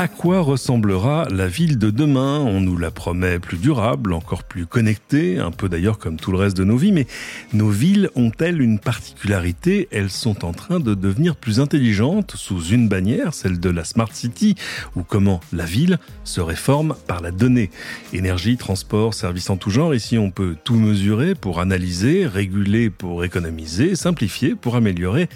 À quoi ressemblera la ville de demain? On nous la promet plus durable, encore plus connectée, un peu d'ailleurs comme tout le reste de nos vies, mais nos villes ont-elles une particularité? Elles sont en train de devenir plus intelligentes sous une bannière, celle de la Smart City, ou comment la ville se réforme par la donnée? Énergie, transport, services en tout genre, ici on peut tout mesurer pour analyser, réguler pour économiser, simplifier pour améliorer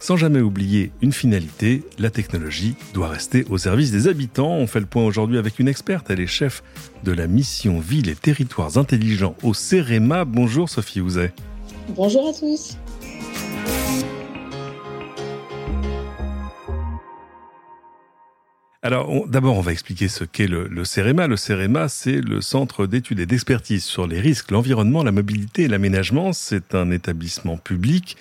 sans jamais oublier une finalité, la technologie doit rester au service des habitants. On fait le point aujourd'hui avec une experte, elle est chef de la mission Ville et Territoires Intelligents au CEREMA. Bonjour Sophie Ouzet. Bonjour à tous. Alors, d'abord, on va expliquer ce qu'est le, le CEREMA. Le CEREMA, c'est le Centre d'études et d'expertise sur les risques, l'environnement, la mobilité et l'aménagement. C'est un établissement public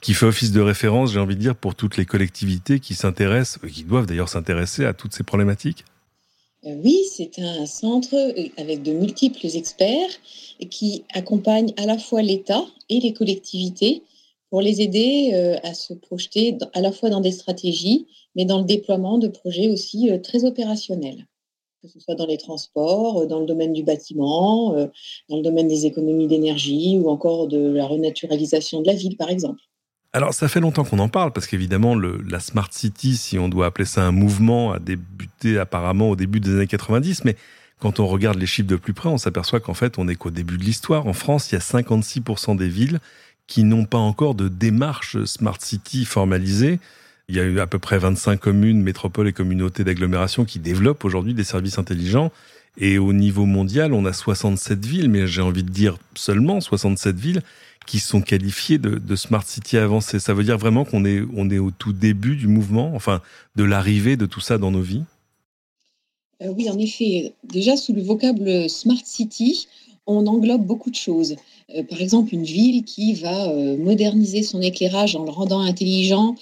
qui fait office de référence, j'ai envie de dire, pour toutes les collectivités qui s'intéressent, qui doivent d'ailleurs s'intéresser à toutes ces problématiques euh, Oui, c'est un centre euh, avec de multiples experts qui accompagnent à la fois l'État et les collectivités pour les aider euh, à se projeter à la fois dans des stratégies, mais dans le déploiement de projets aussi très opérationnels que ce soit dans les transports, dans le domaine du bâtiment, dans le domaine des économies d'énergie ou encore de la renaturalisation de la ville, par exemple. Alors ça fait longtemps qu'on en parle parce qu'évidemment la Smart City, si on doit appeler ça un mouvement, a débuté apparemment au début des années 90, mais quand on regarde les chiffres de plus près, on s'aperçoit qu'en fait on est qu'au début de l'histoire. En France, il y a 56% des villes qui n'ont pas encore de démarche Smart City formalisée. Il y a eu à peu près 25 communes, métropoles et communautés d'agglomération qui développent aujourd'hui des services intelligents. Et au niveau mondial, on a 67 villes, mais j'ai envie de dire seulement 67 villes qui sont qualifiés de, Smart City avancé. Ça veut dire vraiment qu'on est, on est au tout début du mouvement, enfin de l'arrivée de tout ça dans nos vies? Euh, Oui, en effet. Déjà, sous le vocable Smart City, on englobe beaucoup de choses. Euh, par exemple, une ville qui va euh, moderniser son éclairage en le rendant intelligent,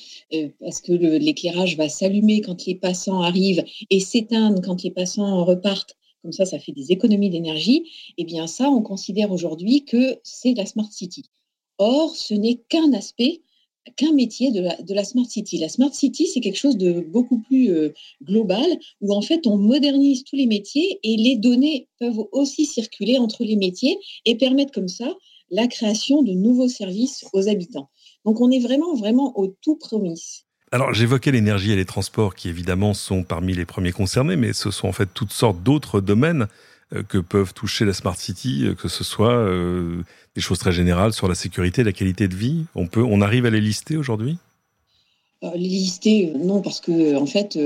parce que l'éclairage va s'allumer quand les passants arrivent et s'éteindre quand les passants repartent comme ça, ça fait des économies d'énergie, eh bien ça, on considère aujourd'hui que c'est la Smart City. Or, ce n'est qu'un aspect, qu'un métier de la, Smart City. La Smart City, c'est quelque chose de beaucoup plus euh, global, où en fait, on modernise tous les métiers et les données peuvent aussi circuler entre les métiers et permettre comme ça la création de nouveaux services aux habitants. Donc, on est vraiment, vraiment au tout promis. Alors j'évoquais l'énergie et les transports qui évidemment sont parmi les premiers concernés, mais ce sont en fait toutes sortes d'autres domaines euh, que peuvent toucher la Smart City, euh, que ce soit euh, des choses très générales sur la sécurité, la qualité de vie. On, peut, on arrive à les lister aujourd'hui? Les lister, non, parce que en fait,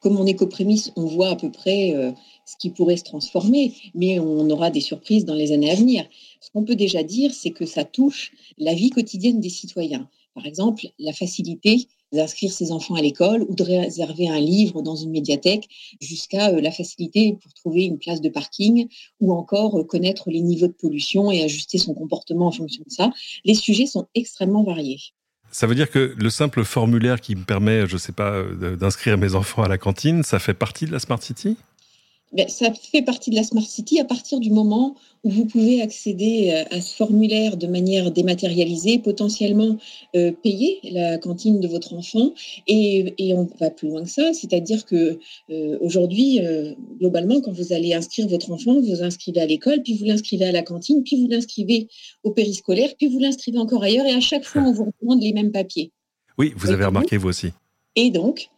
comme on est prémices, on voit à peu près ce qui pourrait se transformer, mais on aura des surprises dans les années à venir. Ce qu'on peut déjà dire, c'est que ça touche la vie quotidienne des citoyens. Par exemple, la facilité d'inscrire ses enfants à l'école ou de réserver un livre dans une médiathèque jusqu'à euh, la facilité pour trouver une place de parking ou encore euh, connaître les niveaux de pollution et ajuster son comportement en fonction de ça. Les sujets sont extrêmement variés. Ça veut dire que le simple formulaire qui me permet, je ne sais pas, euh, d'inscrire mes enfants à la cantine, ça fait partie de la Smart City? Ben, ça fait partie de la Smart City à partir du moment où vous pouvez accéder euh, à ce formulaire de manière dématérialisée, potentiellement euh, payer la cantine de votre enfant. Et, et, on va plus loin que ça, c'est-à-dire que euh, aujourd'hui, euh, globalement, quand vous allez inscrire votre enfant, vous inscrivez à l'école, puis vous l'inscrivez à la cantine, puis vous l'inscrivez au périscolaire, puis vous l'inscrivez encore ailleurs, et à chaque fois, on vous demande les mêmes papiers. Oui, vous avez remarqué vous aussi. Et donc,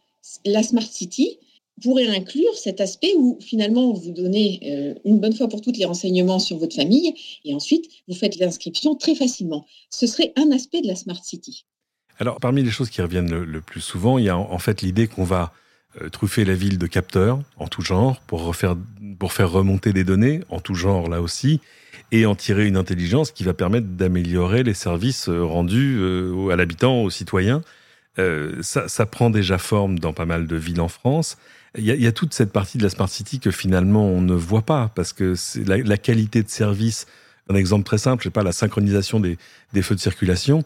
la Smart City, pourrait inclure cet aspect où finalement vous donnez euh, une bonne fois pour toutes les renseignements sur votre famille et ensuite vous faites l'inscription très facilement. Ce serait un aspect de la Smart City. Alors parmi les choses qui reviennent le, plus souvent, il y a en, fait l'idée qu'on va euh, truffer la ville de capteurs en tout genre pour, refaire, pour faire remonter des données en tout genre là aussi et en tirer une intelligence qui va permettre d'améliorer les services euh, rendus à l'habitant, aux citoyens. Ça, ça prend déjà forme dans pas mal de villes en France. Il y, a, toute cette partie de la Smart City que finalement on ne voit pas parce que c'est la, qualité de service. Un exemple très simple, je sais pas, la synchronisation des, feux de circulation.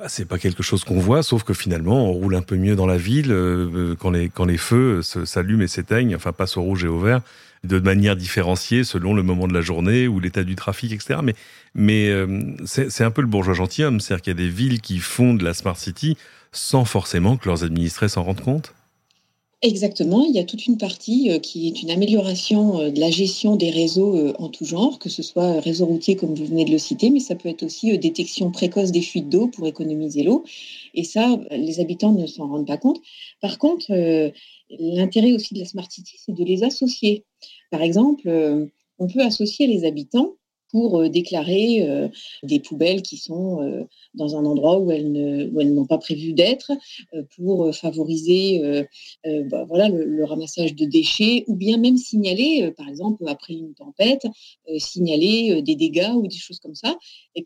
ah, c'est pas quelque chose qu'on voit, sauf que finalement, on roule un peu mieux dans la ville euh, quand, les, quand les feux s'allument et s'éteignent, enfin passent au rouge et au vert, de manière différenciée selon le moment de la journée ou l'état du trafic, etc. Mais, mais euh, c'est un peu le bourgeois gentilhomme, c'est-à-dire qu'il y a des villes qui font de la smart city sans forcément que leurs administrés s'en rendent compte? Exactement, il y a toute une partie euh, qui est une amélioration euh, de la gestion des réseaux euh, en tout genre, que ce soit réseau routier comme vous venez de le citer, mais ça peut être aussi détection précoce des fuites d'eau pour économiser l'eau. Et ça, les habitants ne s'en rendent pas compte. Par contre, l'intérêt aussi de la Smart City, c'est de les associer. Par exemple, on peut associer les habitants pour euh, déclarer euh, des poubelles qui sont euh, dans un endroit où elles, n'ont pas prévu d'être, pour favoriser bah, voilà, le, ramassage de déchets, ou bien même signaler, par exemple, après une tempête, signaler des dégâts ou des choses comme ça,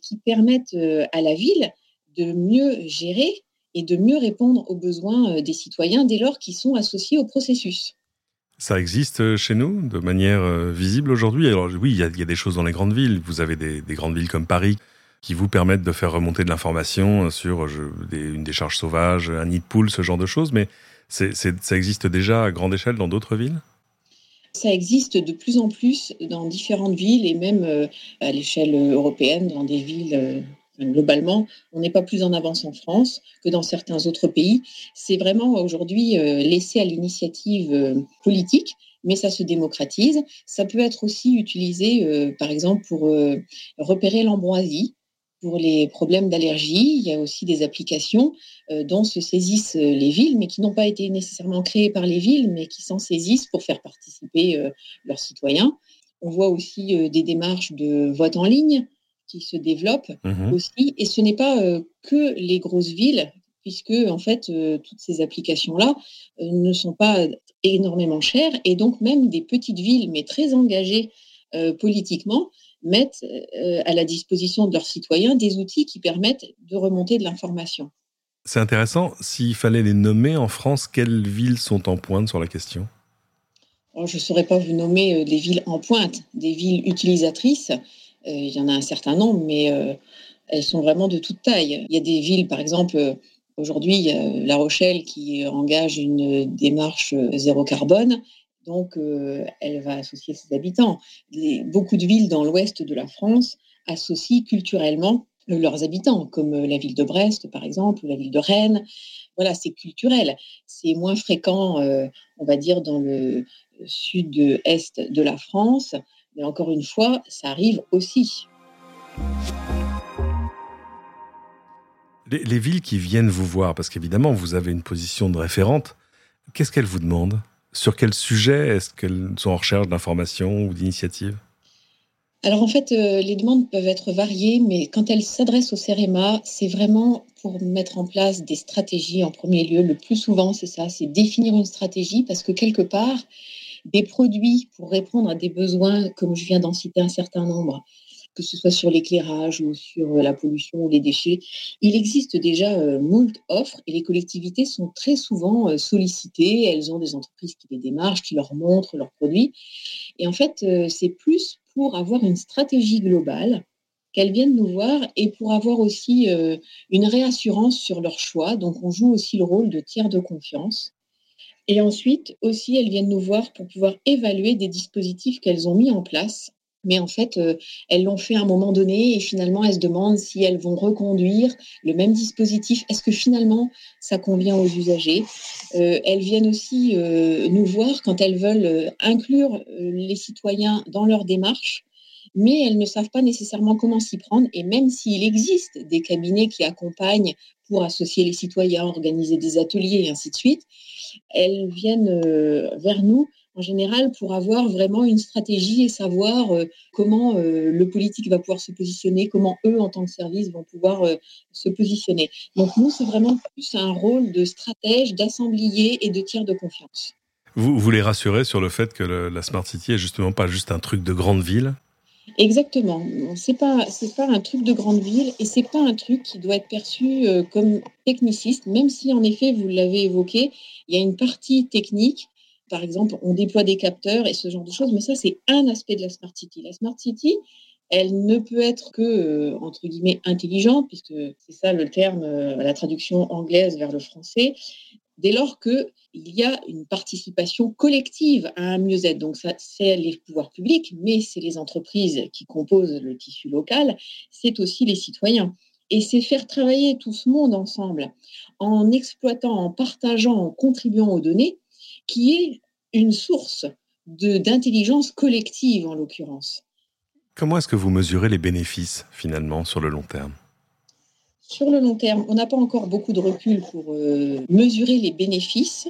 qui permettent à la ville de mieux gérer et de mieux répondre aux besoins des citoyens dès lors qu'ils sont associés au processus. Ça existe euh, chez nous de manière euh, visible aujourd'hui? Alors oui, il y, a, des choses dans les grandes villes. Vous avez des, grandes villes comme Paris qui vous permettent de faire remonter de l'information sur une décharge sauvage, un nid de poule, ce genre de choses. Mais ça existe déjà à grande échelle dans d'autres villes? Ça existe de plus en plus dans différentes villes et même euh, à l'échelle européenne, dans des villes globalement, on n'est pas plus en avance en France que dans certains autres pays. C'est vraiment aujourd'hui euh, laissé à l'initiative euh, politique, mais ça se démocratise. Ça peut être aussi utilisé, euh, par exemple, pour repérer l'ambroisie, pour les problèmes d'allergie. Il y a aussi des applications dont se saisissent les villes, mais qui n'ont pas été nécessairement créées par les villes, mais qui s'en saisissent pour faire participer leurs citoyens. On voit aussi des démarches de vote en ligne qui se développent mmh aussi. Et ce n'est pas euh, que les grosses villes, puisque en fait, euh, toutes ces applications-là euh, ne sont pas énormément chères. Et donc, même des petites villes, mais très engagées politiquement, mettent à la disposition de leurs citoyens des outils qui permettent de remonter de l'information. C'est intéressant. S'il fallait les nommer en France, quelles villes sont en pointe sur la question? Oh, Je ne saurais pas vous nommer des villes en pointe, des villes utilisatrices. Euh, il y en a un certain nombre, mais euh, elles sont vraiment de toute taille. Il y a des villes, par exemple, euh, aujourd'hui, La Rochelle qui engage une démarche zéro carbone. Donc, elle va associer ses habitants. beaucoup de villes dans l'ouest de la France associent culturellement leurs habitants, comme la ville de Brest, par exemple, ou la ville de Rennes. Voilà, c'est culturel. C'est moins fréquent, on va dire, dans le sud-est de la France. Mais encore une fois, ça arrive aussi. Les, villes qui viennent vous voir, parce qu'évidemment, vous avez une position de référente, qu'est-ce qu'elles vous demandent? Sur quel sujet est-ce qu'elles sont en recherche d'informations ou d'initiatives? Alors en fait, euh, les demandes peuvent être variées, mais quand elles s'adressent au CEREMA, c'est vraiment pour mettre en place des stratégies en premier lieu. Le plus souvent, c'est ça, c'est définir une stratégie parce que quelque part, des produits pour répondre à des besoins, comme je viens d'en citer un certain nombre, que ce soit sur l'éclairage ou sur la pollution ou les déchets. Il existe déjà euh, moult offres et les collectivités sont très souvent euh, sollicitées. Elles ont des entreprises qui les démarchent, qui leur montrent leurs produits. Et en fait, euh, c'est plus pour avoir une stratégie globale qu'elles viennent nous voir et pour avoir aussi une réassurance sur leur choix. Donc, on joue aussi le rôle de tiers de confiance et ensuite, aussi, elles viennent nous voir pour pouvoir évaluer des dispositifs qu'elles ont mis en place. Mais en fait, euh, elles l'ont fait à un moment donné et finalement, elles se demandent si elles vont reconduire le même dispositif. Est-ce que finalement, ça convient aux usagers? Euh, Elles viennent aussi euh, nous voir quand elles veulent inclure les citoyens dans leur démarche mais elles ne savent pas nécessairement comment s'y prendre. Et même s'il existe des cabinets qui accompagnent pour associer les citoyens, organiser des ateliers et ainsi de suite, elles viennent euh, vers nous en général pour avoir vraiment une stratégie et savoir euh, comment euh, le politique va pouvoir se positionner, comment eux, en tant que service, vont pouvoir se positionner. Donc nous, c'est vraiment plus un rôle de stratège, d'assemblier et de tiers de confiance. Vous, vous les rassurez sur le fait que la Smart City est justement pas juste un truc de grande ville, Exactement. C'est pas c'est pas un truc de grande ville et c'est pas un truc qui doit être perçu euh, comme techniciste, même si en effet vous l'avez évoqué, il y a une partie technique. Par exemple, on déploie des capteurs et ce genre de choses, mais ça c'est un aspect de la smart city. La smart city, elle ne peut être que, euh, entre guillemets, intelligente, puisque c'est ça le terme, euh, la traduction anglaise vers le français, dès lors qu'il y a une participation collective à un mieux-être. Donc, ça, c'est les pouvoirs publics, mais c'est les entreprises qui composent le tissu local, c'est aussi les citoyens. Et c'est faire travailler tout ce monde ensemble en exploitant, en partageant, en contribuant aux données, qui est une source d'intelligence collective en l'occurrence. Comment est-ce que vous mesurez les bénéfices finalement sur le long terme? Sur le long terme, on n'a pas encore beaucoup de recul pour euh, mesurer les bénéfices.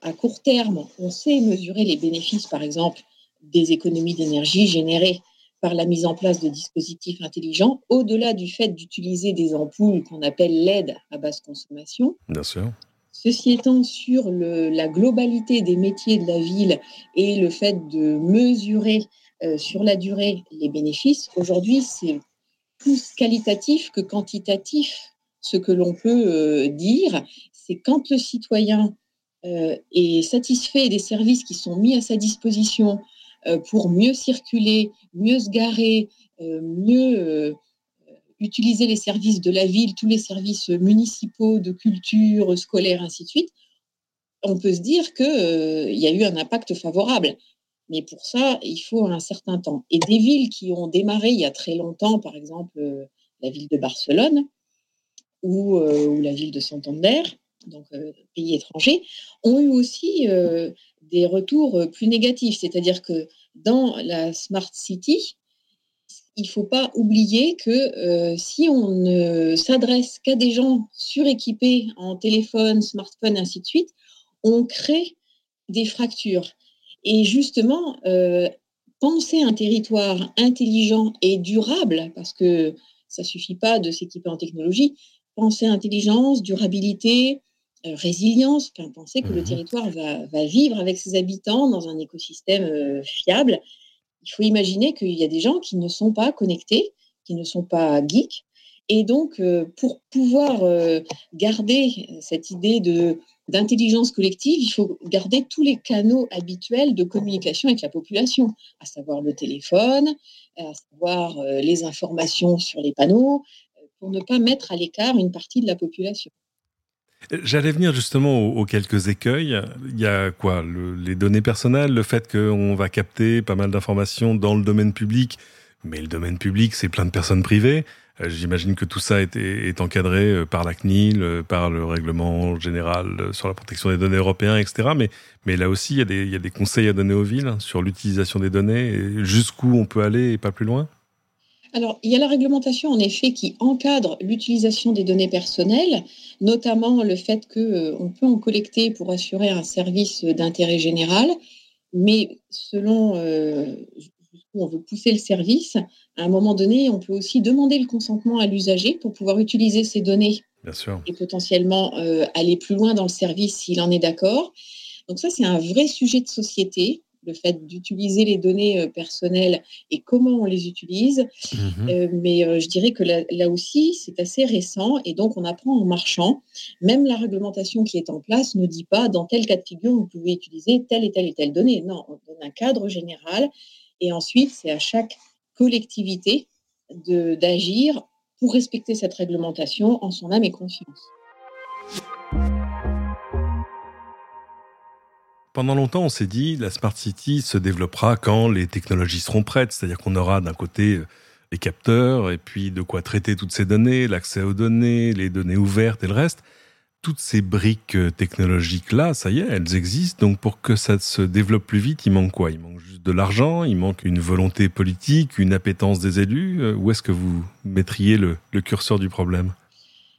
À court terme, on sait mesurer les bénéfices, par exemple, des économies d'énergie générées par la mise en place de dispositifs intelligents, au-delà du fait d'utiliser des ampoules qu'on appelle LED à basse consommation. Bien sûr. Ceci étant, sur la globalité des métiers de la ville et le fait de mesurer euh, sur la durée les bénéfices, aujourd'hui, c'est plus qualitatif que quantitatif. Ce que l'on peut euh, dire, c'est quand le citoyen euh, est satisfait des services qui sont mis à sa disposition pour mieux circuler, mieux se garer, mieux utiliser les services de la ville, tous les services municipaux, de culture, scolaire, ainsi de suite, on peut se dire qu'il y a eu un impact favorable. Mais pour ça, il faut un certain temps. Et des villes qui ont démarré il y a très longtemps, par exemple euh, la ville de Barcelone ou, euh, la ville de Santander, donc euh, pays étrangers, ont eu aussi des retours plus négatifs. C'est-à-dire que dans la Smart City, il ne faut pas oublier que si on ne s'adresse qu'à des gens suréquipés en téléphone, smartphone, ainsi de suite, on crée des fractures. Et justement, euh, penser un territoire intelligent et durable, parce que ça suffit pas de s'équiper en technologie, penser intelligence, durabilité, euh, résilience, penser que le mmh territoire va, vivre avec ses habitants dans un écosystème euh, fiable. Il faut imaginer qu'il y a des gens qui ne sont pas connectés, qui ne sont pas geeks. Et donc, pour pouvoir garder cette idée d'intelligence collective, il faut garder tous les canaux habituels de communication avec la population, à savoir le téléphone, à savoir euh, les informations sur les panneaux, euh, pour ne pas mettre à l'écart une partie de la population. J'allais venir justement aux, quelques écueils. Il y a quoi Les données personnelles, le fait qu'on va capter pas mal d'informations dans le domaine public, mais le domaine public, c'est plein de personnes privées. Euh, j'imagine que tout ça est, encadré euh, par la CNIL, euh, par le règlement général sur la protection des données européens, etc. Mais, là aussi, il y, a des, conseils à donner aux villes sur l'utilisation des données, jusqu'où on peut aller et pas plus loin? Alors, il y a la réglementation, en effet, qui encadre l'utilisation des données personnelles, notamment le fait qu'on peut en collecter pour assurer un service d'intérêt général, mais selon on veut pousser le service, à un moment donné, on peut aussi demander le consentement à l'usager pour pouvoir utiliser ces données et potentiellement euh, aller plus loin dans le service s'il en est d'accord. Donc ça, c'est un vrai sujet de société, le fait d'utiliser les données euh, personnelles et comment on les utilise. Mhm. Euh, mais je dirais que là, là aussi, c'est assez récent et donc on apprend en marchant. Même la réglementation qui est en place ne dit pas dans tel cas de figure, vous pouvez utiliser telle et telle et telle donnée. Non, on donne un cadre général et ensuite, c'est à chaque collectivité d'agir pour respecter cette réglementation en son âme et conscience. Pendant longtemps, on s'est dit la Smart City se développera quand les technologies seront prêtes, c'est-à-dire qu'on aura d'un côté les capteurs et puis de quoi traiter toutes ces données, l'accès aux données, les données ouvertes et le reste toutes ces briques euh, technologiques-là, ça y est, elles existent. Donc pour que ça se développe plus vite, il manque quoi? Il manque juste de l'argent, il manque une volonté politique, une appétence des élus. Euh, où est-ce que vous mettriez le, curseur du problème?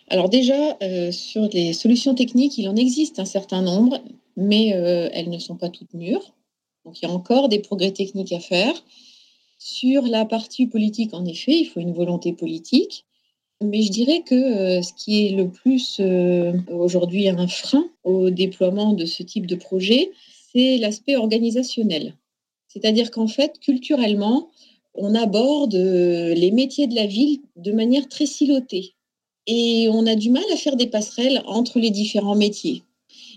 Alors déjà, euh, sur les solutions techniques, il en existe un certain nombre, mais elles ne sont pas toutes mûres. Donc il y a encore des progrès techniques à faire. Sur la partie politique, en effet, il faut une volonté politique. Mais je dirais que euh, ce qui est le plus euh, aujourd'hui un frein au déploiement de ce type de projet, c'est l'aspect organisationnel. C'est-à-dire qu'en fait, culturellement, on aborde euh, les métiers de la ville de manière très silotée. Et on a du mal à faire des passerelles entre les différents métiers.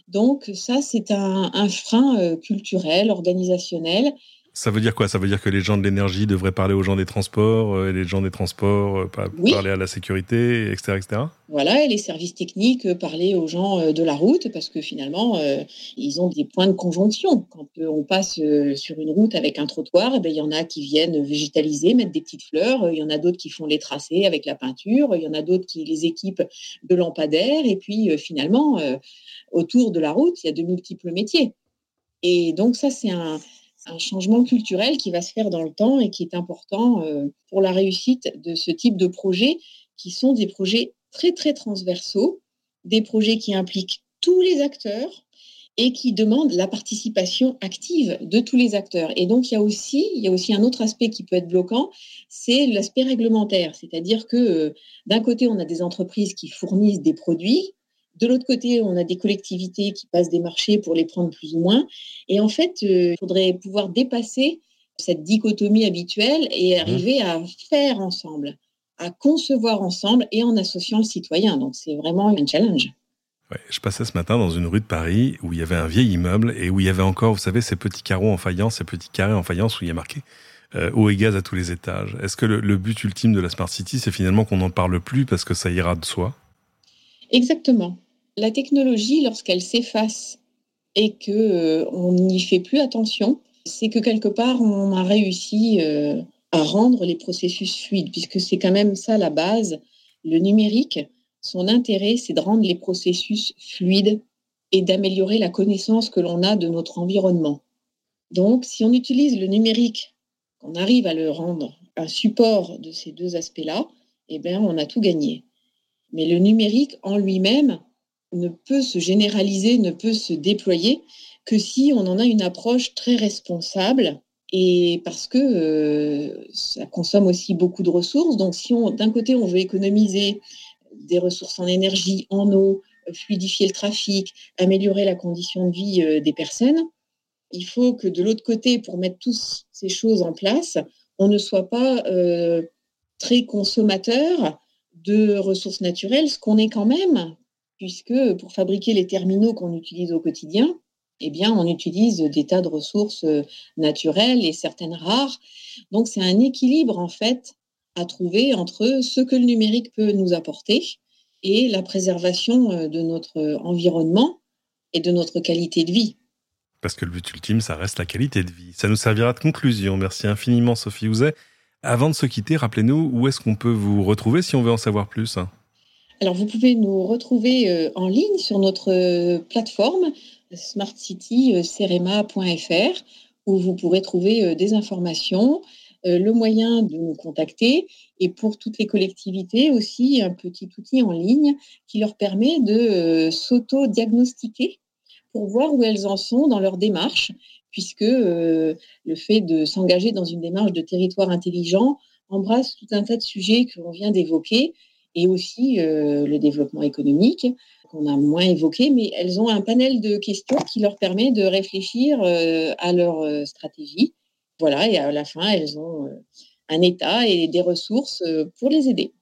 Donc ça, c'est un, frein culturel, organisationnel. Ça veut dire quoi? Ça veut dire que les gens de l'énergie devraient parler aux gens des transports, euh, et les gens des transports euh, parler à la sécurité, etc., etc. Voilà, et les services techniques euh, parler aux gens de la route, parce que finalement, ils ont des points de conjonction. Quand on passe sur une route avec un trottoir, eh ben, il y en a qui viennent végétaliser, mettre des petites fleurs, il y en a d'autres qui font les tracés avec la peinture, il y en a d'autres qui les équipent de lampadaires, et puis finalement, autour de la route, il y a de multiples métiers. Et donc ça, c'est un un changement culturel qui va se faire dans le temps et qui est important euh, pour la réussite de ce type de projets qui sont des projets très très transversaux, des projets qui impliquent tous les acteurs et qui demandent la participation active de tous les acteurs. Et donc il y a aussi il y a aussi un autre aspect qui peut être bloquant, c'est l'aspect réglementaire, c'est-à-dire que euh, d'un côté on a des entreprises qui fournissent des produits de l'autre côté, on a des collectivités qui passent des marchés pour les prendre plus ou moins. Et en fait, euh, il faudrait pouvoir dépasser cette dichotomie habituelle et mmh. arriver à faire ensemble, à concevoir ensemble et en associant le citoyen. Donc c'est vraiment un challenge. je passais ce matin dans une rue de Paris où il y avait un vieil immeuble et où il y avait encore, vous savez, ces petits carreaux en faïence, ces petits carrés en faïence où il y a marqué euh, eau et gaz à tous les étages. Est-ce que le but ultime de la Smart City, c'est finalement qu'on n'en parle plus parce que ça ira de soi? Exactement la technologie, lorsqu'elle s'efface et que euh, on n'y fait plus attention, c'est que quelque part on a réussi euh, à rendre les processus fluides, puisque c'est quand même ça la base. Le numérique, son intérêt, c'est de rendre les processus fluides et d'améliorer la connaissance que l'on a de notre environnement. Donc, si on utilise le numérique, qu'on arrive à le rendre un support de ces deux aspects-là, eh bien, on a tout gagné. Mais le numérique en lui-même, ne peut se généraliser, ne peut se déployer que si on en a une approche très responsable et parce que euh, ça consomme aussi beaucoup de ressources. Donc si d'un côté on veut économiser des ressources en énergie, en eau, fluidifier le trafic, améliorer la condition de vie euh, des personnes, il faut que de l'autre côté, pour mettre toutes ces choses en place, on ne soit pas euh, très consommateur de ressources naturelles, ce qu'on est quand même, puisque pour fabriquer les terminaux qu'on utilise au quotidien, eh bien, on utilise des tas de ressources euh, naturelles et certaines rares. Donc, c'est un équilibre, en fait, à trouver entre ce que le numérique peut nous apporter et la préservation euh, de notre environnement et de notre qualité de vie. Parce que le but ultime, ça reste la qualité de vie. Ça nous servira de conclusion. Merci infiniment, Sophie Ouzet. Avant de se quitter, rappelez-nous où est-ce qu'on peut vous retrouver si on veut en savoir plus. Alors, vous pouvez nous retrouver euh, en ligne sur notre euh, plateforme smartcitycerema.fr où vous pourrez trouver euh, des informations, le moyen de nous contacter et pour toutes les collectivités aussi un petit outil en ligne qui leur permet de s'auto-diagnostiquer pour voir où elles en sont dans leur démarche, puisque le fait de s'engager dans une démarche de territoire intelligent embrasse tout un tas de sujets que l'on vient d'évoquer et aussi euh, le développement économique qu'on a moins évoqué, mais elles ont un panel de questions qui leur permet de réfléchir euh, à leur euh, stratégie. Voilà, et à la fin, elles ont un état et des ressources pour les aider.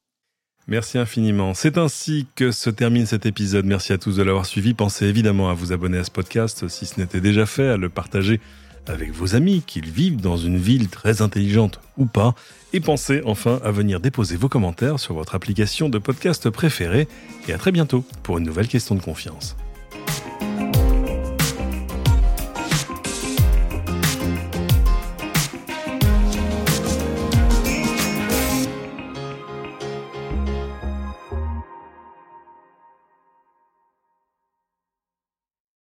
Merci infiniment. C'est ainsi que se termine cet épisode. Merci à tous de l'avoir suivi. Pensez évidemment à vous abonner à ce podcast si ce n'était déjà fait, à le partager avec vos amis, qu'ils vivent dans une ville très intelligente ou pas, et pensez enfin à venir déposer vos commentaires sur votre application de podcast préférée, et à très bientôt pour une nouvelle question de confiance.